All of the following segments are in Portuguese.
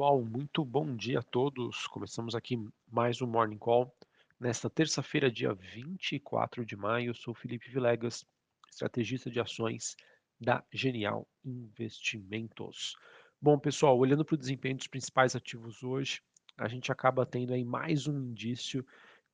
pessoal, muito bom dia a todos. Começamos aqui mais um Morning Call. Nesta terça-feira, dia 24 de maio, sou Felipe Vilegas, estrategista de ações da Genial Investimentos. Bom, pessoal, olhando para o desempenho dos principais ativos hoje, a gente acaba tendo aí mais um indício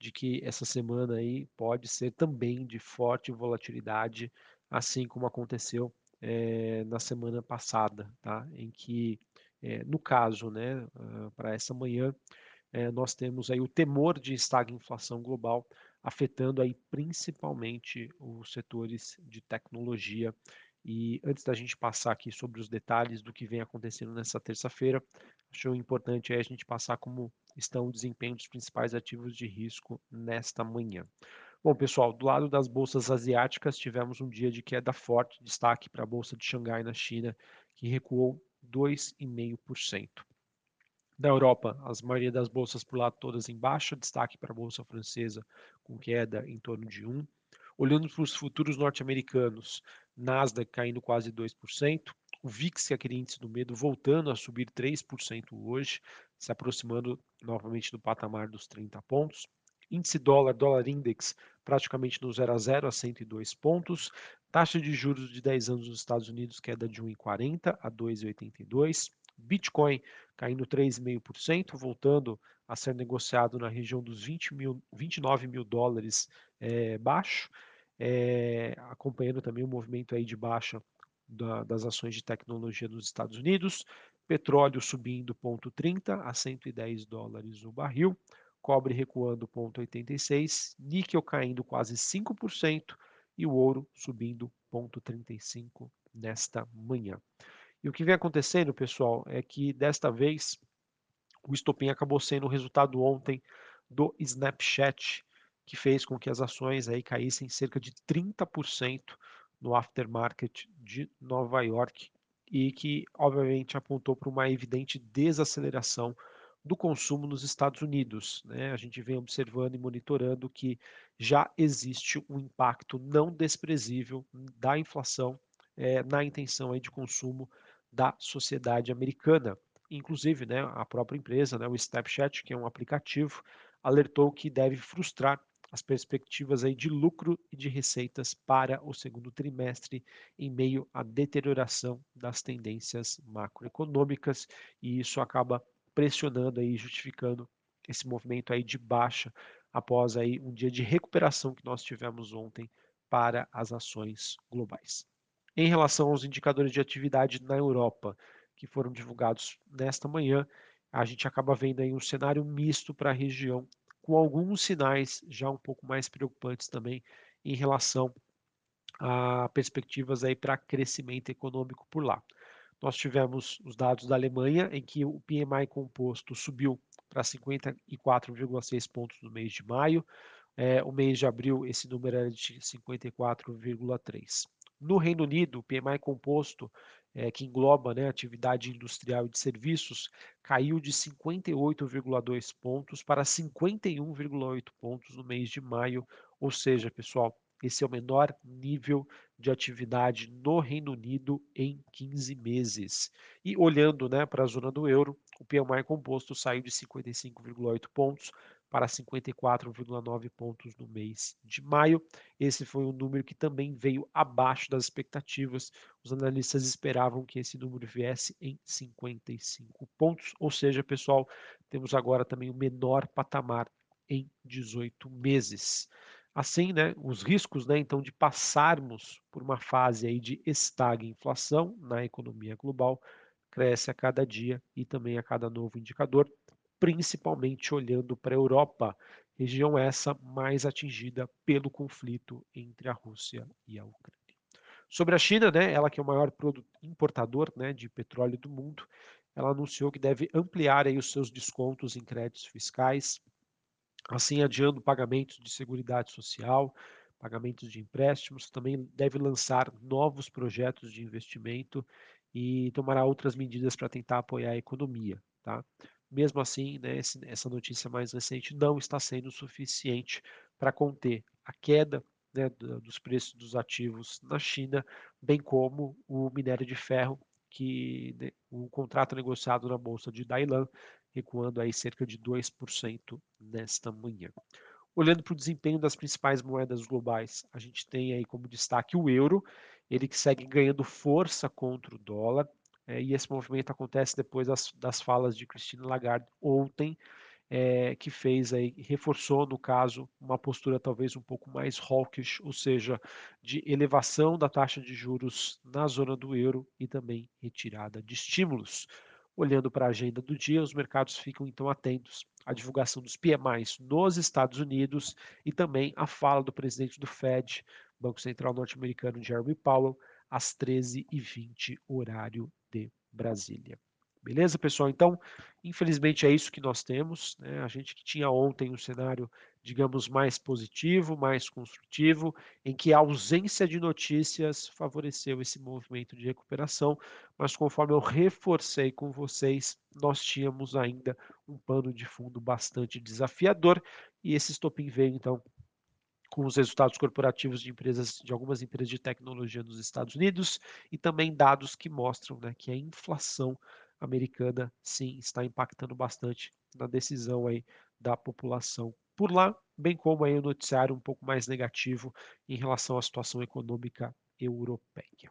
de que essa semana aí pode ser também de forte volatilidade, assim como aconteceu é, na semana passada, tá? Em que é, no caso, né, uh, para essa manhã, é, nós temos aí o temor de estagflação global afetando aí principalmente os setores de tecnologia. E antes da gente passar aqui sobre os detalhes do que vem acontecendo nessa terça-feira, acho importante a gente passar como estão o desempenho dos principais ativos de risco nesta manhã. Bom, pessoal, do lado das bolsas asiáticas, tivemos um dia de queda forte, destaque para a bolsa de Xangai na China, que recuou 2,5%. Da Europa, as maioria das bolsas por lá todas em baixa, destaque para a bolsa francesa com queda em torno de 1. Olhando para os futuros norte-americanos, Nasdaq caindo quase 2%, o VIX, que é aquele índice do medo, voltando a subir 3% hoje, se aproximando novamente do patamar dos 30 pontos. Índice dólar, dólar index, praticamente no 0 a 0 a 102 pontos. Taxa de juros de 10 anos nos Estados Unidos queda de 1,40 a 2,82. Bitcoin caindo 3,5%, voltando a ser negociado na região dos 20 mil, 29 mil dólares é, baixo, é, acompanhando também o movimento aí de baixa da, das ações de tecnologia nos Estados Unidos. Petróleo subindo 0,30 a 110 dólares o barril cobre recuando 0,86, níquel caindo quase 5% e o ouro subindo 0,35 nesta manhã. E o que vem acontecendo, pessoal, é que desta vez o estopim acabou sendo o resultado ontem do Snapchat, que fez com que as ações aí caíssem cerca de 30% no aftermarket de Nova York e que obviamente apontou para uma evidente desaceleração do consumo nos Estados Unidos. Né? A gente vem observando e monitorando que já existe um impacto não desprezível da inflação é, na intenção aí de consumo da sociedade americana. Inclusive, né, a própria empresa, né, o Snapchat, que é um aplicativo, alertou que deve frustrar as perspectivas aí de lucro e de receitas para o segundo trimestre em meio à deterioração das tendências macroeconômicas e isso acaba pressionando aí, justificando esse movimento aí de baixa após aí um dia de recuperação que nós tivemos ontem para as ações globais. Em relação aos indicadores de atividade na Europa, que foram divulgados nesta manhã, a gente acaba vendo aí um cenário misto para a região, com alguns sinais já um pouco mais preocupantes também em relação a perspectivas aí para crescimento econômico por lá. Nós tivemos os dados da Alemanha, em que o PMI composto subiu para 54,6 pontos no mês de maio. É, o mês de abril, esse número era de 54,3. No Reino Unido, o PMI composto, é, que engloba né, atividade industrial e de serviços, caiu de 58,2 pontos para 51,8 pontos no mês de maio. Ou seja, pessoal, esse é o menor nível de atividade no Reino Unido em 15 meses. E olhando né, para a zona do euro, o PMI composto saiu de 55,8 pontos para 54,9 pontos no mês de maio. Esse foi um número que também veio abaixo das expectativas. Os analistas esperavam que esse número viesse em 55 pontos, ou seja, pessoal, temos agora também o menor patamar em 18 meses. Assim, né, os riscos, né, então, de passarmos por uma fase aí de estagflação na economia global cresce a cada dia e também a cada novo indicador, principalmente olhando para a Europa, região essa mais atingida pelo conflito entre a Rússia e a Ucrânia. Sobre a China, né, ela que é o maior importador né, de petróleo do mundo, ela anunciou que deve ampliar aí os seus descontos em créditos fiscais assim adiando pagamentos de seguridade social, pagamentos de empréstimos, também deve lançar novos projetos de investimento e tomará outras medidas para tentar apoiar a economia. Tá? Mesmo assim, né, essa notícia mais recente não está sendo suficiente para conter a queda né, dos preços dos ativos na China, bem como o minério de ferro, que o contrato negociado na bolsa de Dailan recuando aí cerca de 2% nesta manhã. Olhando para o desempenho das principais moedas globais, a gente tem aí como destaque o euro, ele que segue ganhando força contra o dólar, é, e esse movimento acontece depois das, das falas de Christine Lagarde ontem, é, que fez aí, reforçou no caso uma postura talvez um pouco mais hawkish, ou seja, de elevação da taxa de juros na zona do euro e também retirada de estímulos. Olhando para a agenda do dia, os mercados ficam então atentos à divulgação dos PMIs nos Estados Unidos e também a fala do presidente do Fed, Banco Central Norte-Americano, Jeremy Powell, às 13h20, horário de Brasília. Beleza, pessoal? Então, infelizmente é isso que nós temos. Né? A gente que tinha ontem um cenário, digamos, mais positivo, mais construtivo, em que a ausência de notícias favoreceu esse movimento de recuperação, mas conforme eu reforcei com vocês, nós tínhamos ainda um pano de fundo bastante desafiador e esse estopim veio então com os resultados corporativos de empresas, de algumas empresas de tecnologia nos Estados Unidos e também dados que mostram né, que a inflação americana sim está impactando bastante na decisão aí da população por lá, bem como aí o noticiário um pouco mais negativo em relação à situação econômica europeia.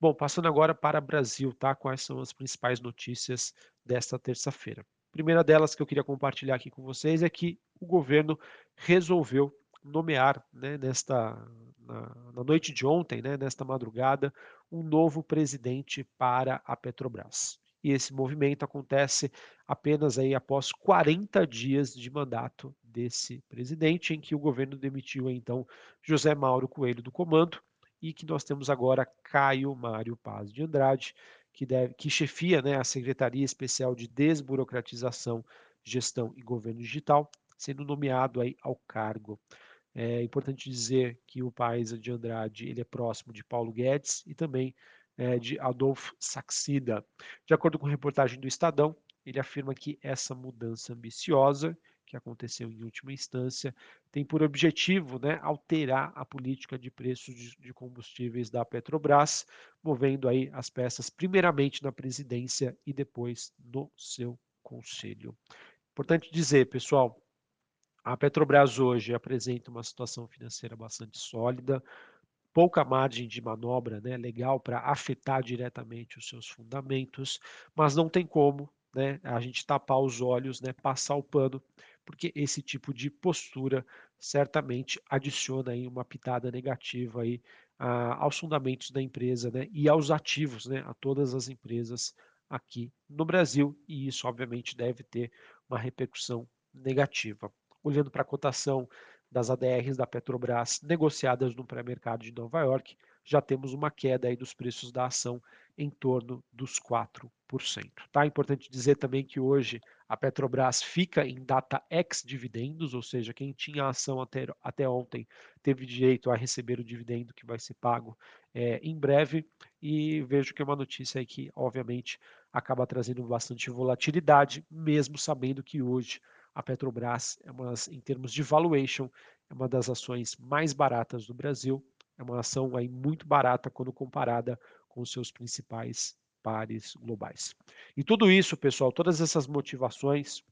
Bom, passando agora para Brasil, tá? Quais são as principais notícias desta terça-feira? Primeira delas que eu queria compartilhar aqui com vocês é que o governo resolveu nomear, né, nesta na, na noite de ontem, né, nesta madrugada, um novo presidente para a Petrobras e esse movimento acontece apenas aí após 40 dias de mandato desse presidente, em que o governo demitiu então José Mauro Coelho do comando e que nós temos agora Caio Mário Paz de Andrade, que, deve, que chefia né, a Secretaria Especial de Desburocratização, Gestão e Governo Digital, sendo nomeado aí ao cargo. É importante dizer que o Paz de Andrade ele é próximo de Paulo Guedes e também é, de Adolfo Saxida. De acordo com reportagem do Estadão, ele afirma que essa mudança ambiciosa, que aconteceu em última instância, tem por objetivo né, alterar a política de preços de, combustíveis da Petrobras, movendo aí as peças primeiramente na presidência e depois no seu conselho. Importante dizer, pessoal, a Petrobras hoje apresenta uma situação financeira bastante sólida, pouca margem de manobra né, legal para afetar diretamente os seus fundamentos, mas não tem como né, a gente tapar os olhos, né, passar o pano, porque esse tipo de postura certamente adiciona aí uma pitada negativa aí, a, aos fundamentos da empresa né, e aos ativos, né, a todas as empresas aqui no Brasil, e isso obviamente deve ter uma repercussão negativa. Olhando para a cotação das ADRs da Petrobras negociadas no pré-mercado de Nova York, já temos uma queda aí dos preços da ação em torno dos 4%. Tá? Importante dizer também que hoje a Petrobras fica em data ex-dividendos, ou seja, quem tinha ação até, até ontem teve direito a receber o dividendo que vai ser pago é, em breve, e vejo que é uma notícia aí que, obviamente, acaba trazendo bastante volatilidade, mesmo sabendo que hoje a Petrobras, é uma, em termos de valuation, é uma das ações mais baratas do Brasil. É uma ação aí muito barata quando comparada com seus principais pares globais. E tudo isso, pessoal, todas essas motivações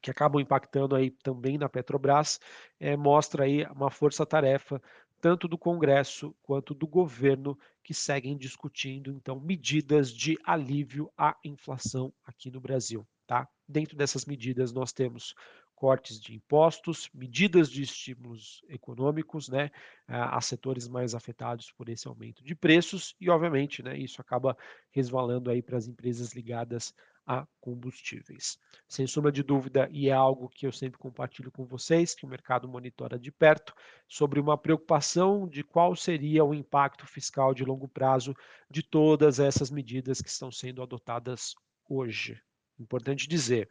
que acabam impactando aí também na Petrobras, é, mostra aí uma força-tarefa tanto do Congresso quanto do governo que seguem discutindo então medidas de alívio à inflação aqui no Brasil. Tá? Dentro dessas medidas, nós temos cortes de impostos, medidas de estímulos econômicos, né, a setores mais afetados por esse aumento de preços e, obviamente, né, isso acaba resvalando aí para as empresas ligadas a combustíveis. Sem sombra de dúvida, e é algo que eu sempre compartilho com vocês, que o mercado monitora de perto, sobre uma preocupação de qual seria o impacto fiscal de longo prazo de todas essas medidas que estão sendo adotadas hoje. Importante dizer,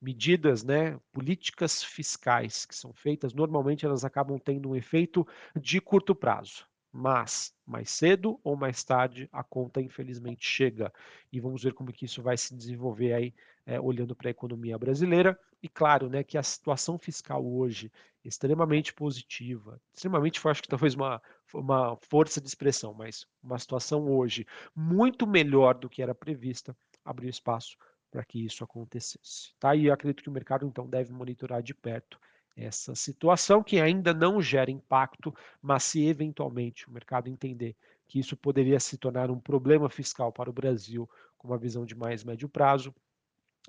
medidas, né, políticas fiscais que são feitas, normalmente elas acabam tendo um efeito de curto prazo, mas mais cedo ou mais tarde a conta infelizmente chega. E vamos ver como que isso vai se desenvolver aí é, olhando para a economia brasileira. E claro, né, que a situação fiscal hoje extremamente positiva, extremamente, acho que talvez uma uma força de expressão, mas uma situação hoje muito melhor do que era prevista, abriu espaço para que isso acontecesse. Tá? E acredito que o mercado então deve monitorar de perto essa situação que ainda não gera impacto, mas se eventualmente o mercado entender que isso poderia se tornar um problema fiscal para o Brasil com uma visão de mais médio prazo,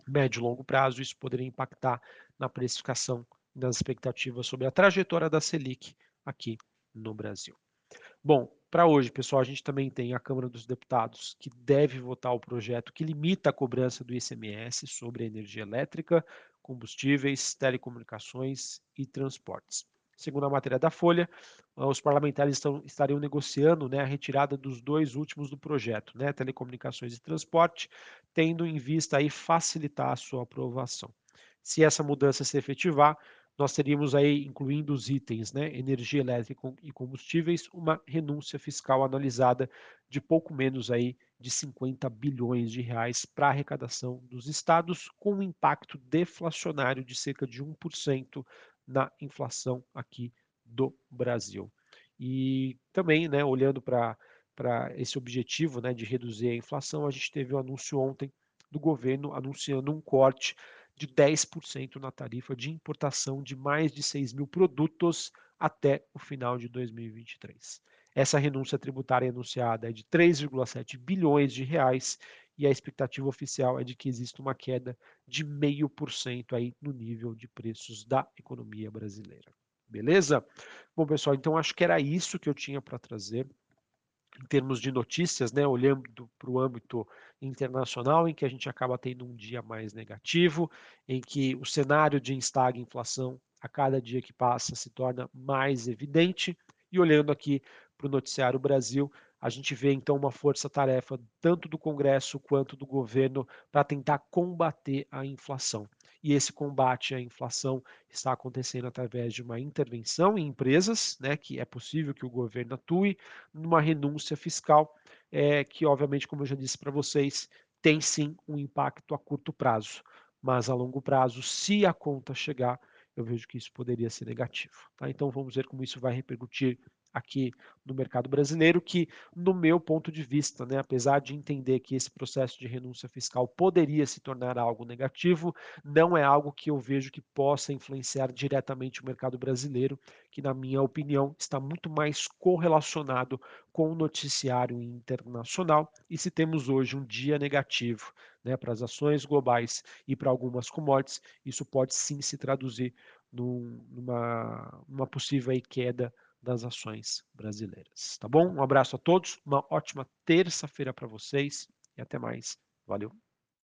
médio e longo prazo, isso poderia impactar na precificação das expectativas sobre a trajetória da Selic aqui no Brasil. Bom, para hoje, pessoal, a gente também tem a Câmara dos Deputados que deve votar o projeto que limita a cobrança do ICMS sobre a energia elétrica, combustíveis, telecomunicações e transportes. Segundo a matéria da Folha, os parlamentares estão, estariam negociando né, a retirada dos dois últimos do projeto, né, telecomunicações e transporte, tendo em vista aí facilitar a sua aprovação. Se essa mudança se efetivar, nós teríamos aí, incluindo os itens, né, energia elétrica e combustíveis, uma renúncia fiscal analisada de pouco menos aí de 50 bilhões de reais para a arrecadação dos estados, com um impacto deflacionário de cerca de 1% na inflação aqui do Brasil. E também, né, olhando para esse objetivo né, de reduzir a inflação, a gente teve o um anúncio ontem do governo anunciando um corte de 10% na tarifa de importação de mais de 6 mil produtos até o final de 2023. Essa renúncia tributária anunciada é de 3,7 bilhões de reais e a expectativa oficial é de que exista uma queda de 0,5% aí no nível de preços da economia brasileira. Beleza? Bom, pessoal, então acho que era isso que eu tinha para trazer em termos de notícias, né, olhando para o âmbito internacional, em que a gente acaba tendo um dia mais negativo, em que o cenário de instag inflação a cada dia que passa se torna mais evidente, e olhando aqui para o noticiário Brasil, a gente vê então uma força-tarefa tanto do Congresso quanto do governo para tentar combater a inflação. E esse combate à inflação está acontecendo através de uma intervenção em empresas, né, que é possível que o governo atue, numa renúncia fiscal, é, que obviamente, como eu já disse para vocês, tem sim um impacto a curto prazo, mas a longo prazo, se a conta chegar, eu vejo que isso poderia ser negativo. Tá? Então vamos ver como isso vai repercutir aqui no mercado brasileiro, que, no meu ponto de vista, né, apesar de entender que esse processo de renúncia fiscal poderia se tornar algo negativo, não é algo que eu vejo que possa influenciar diretamente o mercado brasileiro, que, na minha opinião, está muito mais correlacionado com o noticiário internacional. E se temos hoje um dia negativo né, para as ações globais e para algumas commodities, isso pode sim se traduzir num, numa, numa possível queda das ações brasileiras. Tá bom? Um abraço a todos, uma ótima terça-feira para vocês e até mais. Valeu!